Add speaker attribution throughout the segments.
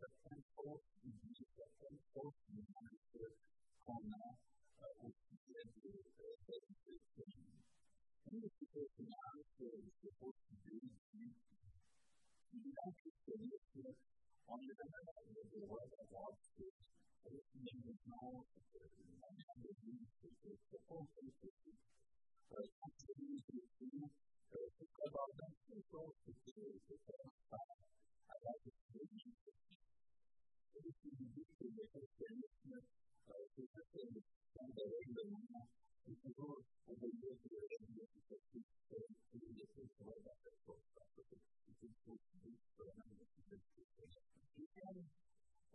Speaker 1: that henceforth you that henceforth you might live on now.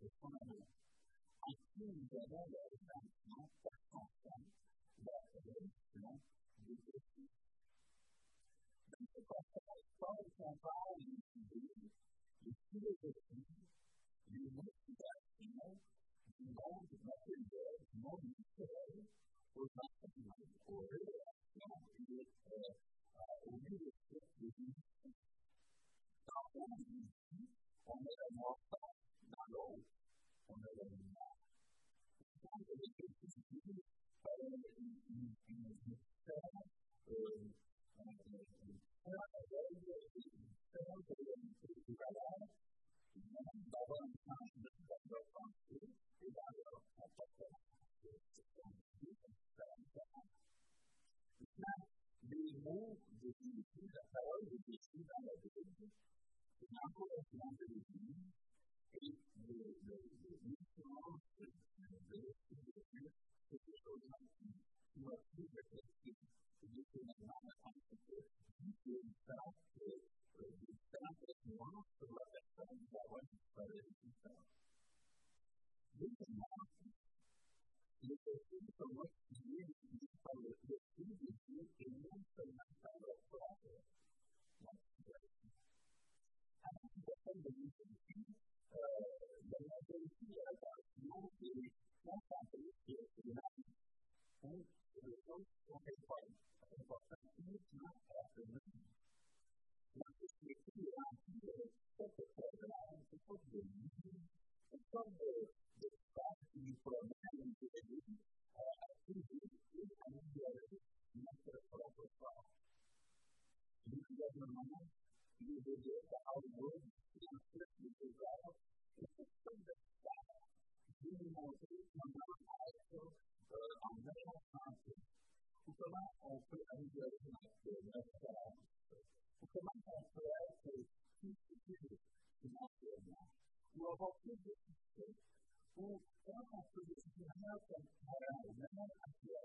Speaker 1: responded, I see the order of that not the content, but the original division. Then the question I started from buying the the division, the emotion that you know, the knowledge of what is there, the moment today, was not où Jésus utilise la parole de Jésus dans la peu Et l'encouragement de Jésus et le mouvement de l'esprit de Dieu, c'est quelque chose qui doit être respecté. C'est de la pensée que Dieu est une sorte de temps sur de personne qui va avoir une parole de Jésus. Deuxièmement, les questions de manifestando la sua opera, ma anche facendo l'intenzione della polizia da parte di uno che non fa polizia criminale, un come poi è importantissima la presenza. Ma questi equilibri anche sotto forma anche possibili, e quando dei fatti problemi di vedi, attivi, in maniera and that's their focus on. And you guys are mine, you did this, the outer word, you did this, you did that. It's a thing that stops. You know, it's not an idol, or a metal concept. It's a lot of prayer, I think that's not the next time. It's a lot of prayer to teach the people to not do that. Well, what did this say? Well, some of the things that happen, I don't know, I don't know,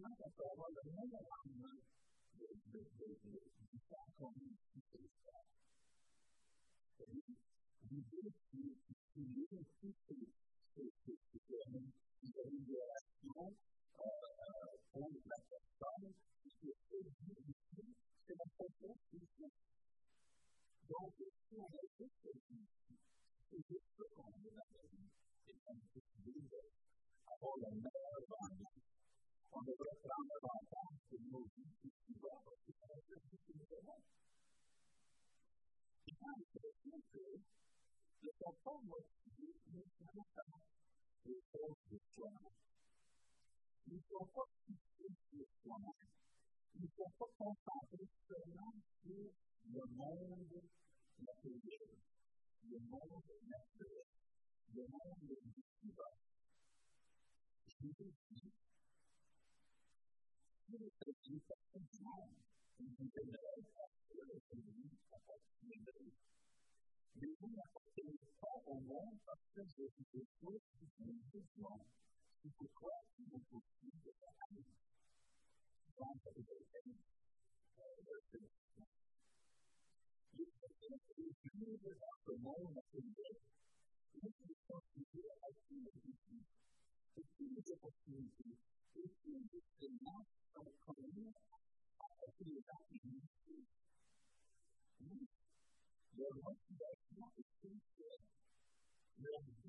Speaker 1: not that all of on me to say that. We did see the little people together, le compagno di un'altra e poi di un'altra. Mi sono fatto tutti i suoi, mi sono fatto un padre per l'altro, le mondo, la fede, le mondo, la le mondo, la fede, la fede, la fede, la fede, la fede, la fede, la fede, la fede, la la fede, la fede, la fede, la fede, la mais vous n'appartenez pas au monde parce que vous avez des choses qui sont décevantes. C'est pourquoi il vous poursuit de la Dans le domaine de la séduction. sont de motivation est Leur est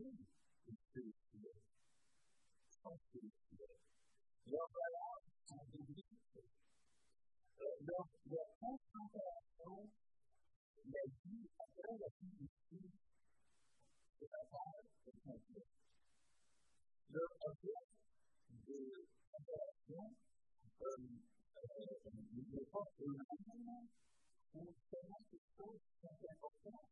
Speaker 1: Leur, leur concentration, la vie c'est la Leur objet de euh, euh, où tellement ces choses sont importantes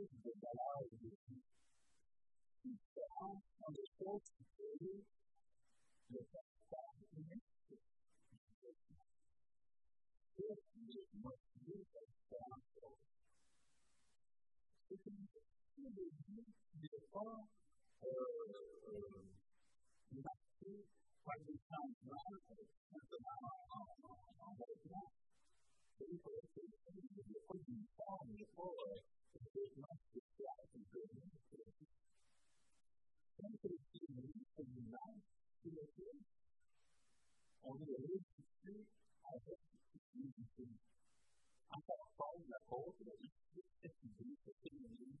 Speaker 1: plus de valeur et de vie. de dans les choses qui de le faire. humain. Et aussi, motivé de différentes choses. C'est une question de vie qui n'est pas marquée par des changements de en C'est une question de vie qui n'est pas uniforme, de pas. a mais sociais em todas as empresas. Não de comunidade financeira. Onde eu existi, a gente existe. A sua pausa outra existe, se existe, se existe,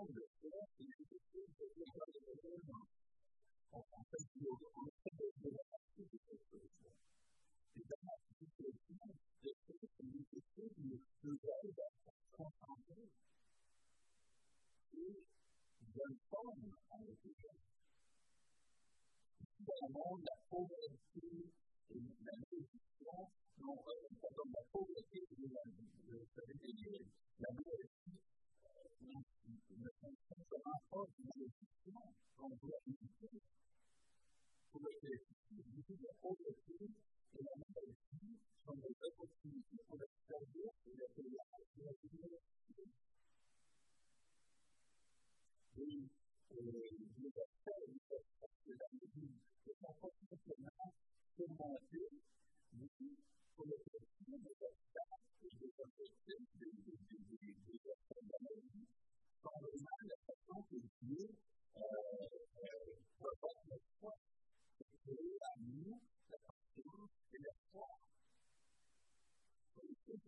Speaker 1: parle de cela, c'est quelque chose de vraiment en fait, on de la partie de de Et dans la partie de cette de c'est une question de le vrai Et je de de Dans le monde, la pauvreté et la malédiction, on de ça de la pauvreté et la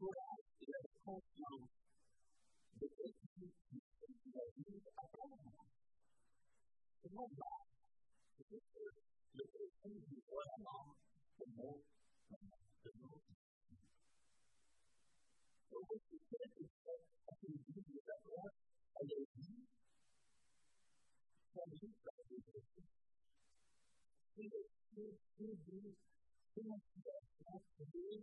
Speaker 1: put out their cultural that they need to need a problem. The more God, the bigger the energy for a mom, the more the more. So what you said is that I can do with that God, I know you. Can you start with this? Can you do this? Can you do this? Can you do this?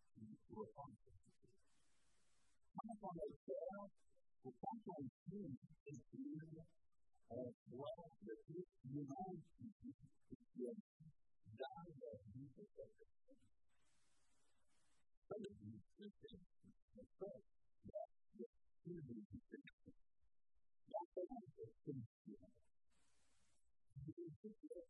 Speaker 1: equal consciousness. Amazon itself will sometimes seem as being as well that this unites you with your value of deeper purpose. Some of you think that the first that the human condition that's the one that's conditioned. You can see this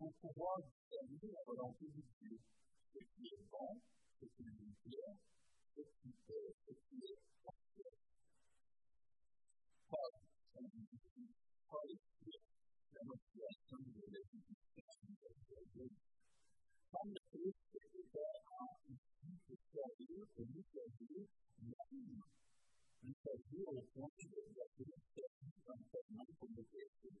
Speaker 1: potestatis enim ab antiquis scriptis est quod est in hoc libro est bon, ce qui quod est in hoc libro est in hoc libro quod est in hoc libro quod est in hoc libro quod est de hoc libro quod est in hoc libro quod est in hoc libro quod est in hoc libro quod est in hoc libro quod est in hoc libro quod est in hoc libro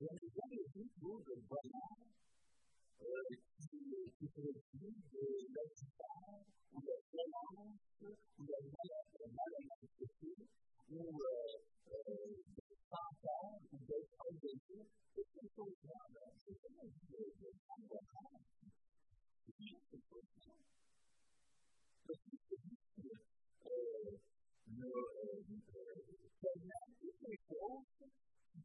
Speaker 1: on est dans le but de bonheur qui plus de l'habitat ou de la violence ou de la malhonnêteté ou de l'enfer ou de l'enfer. C'est ces choses-là, c'est vraiment une vie de bonheur. C'est juste ces choses Parce que c'est juste le Seigneur est une chose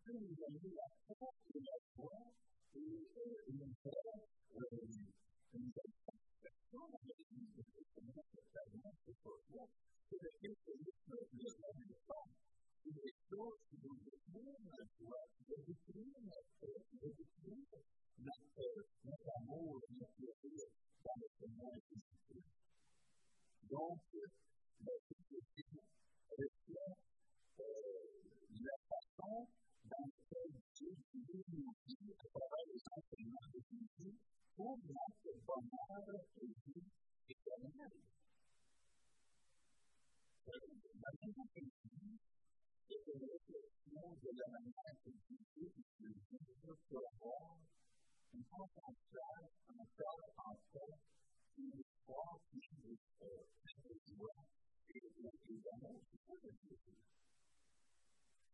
Speaker 1: Thank you.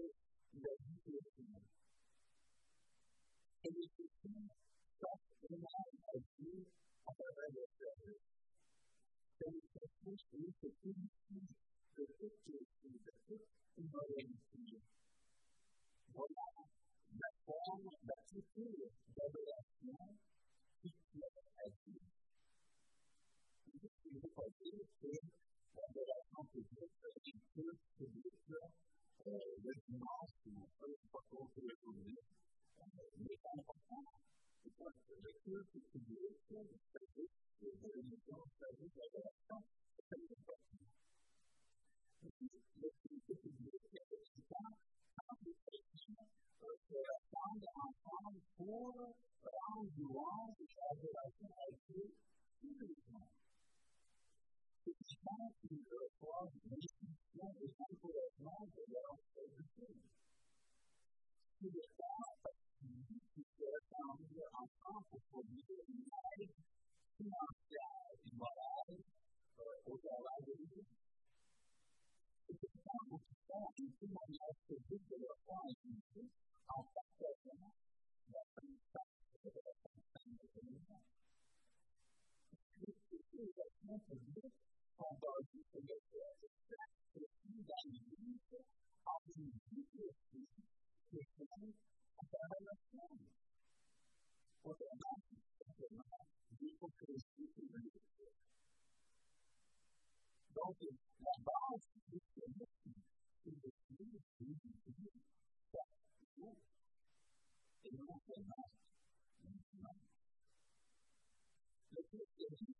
Speaker 1: people that you live in. And if you see such in mind as you are a regular treasure, then you can push you to see the picture to the picture to you. Voilà la forme, la culture d'adoration qui est à Dieu. Ce que je veux dire, c'est l'adoration que Dieu fait et que ce Dieu fait servir com doses energéticas que finalizam a princípio que tem aquela nação. Poderá transformar de hipocrisia e religião. Então, na base do serviço, o destino de viver está tudo. Ele não tem mais. Não tem mais. Eu tenho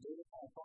Speaker 1: 刘汉芳。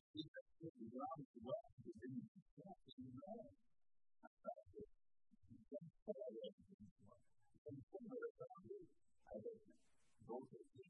Speaker 1: We have to figure out the way to do it. That's the way. That's the way. That's the way. And some of the values, I think, those are the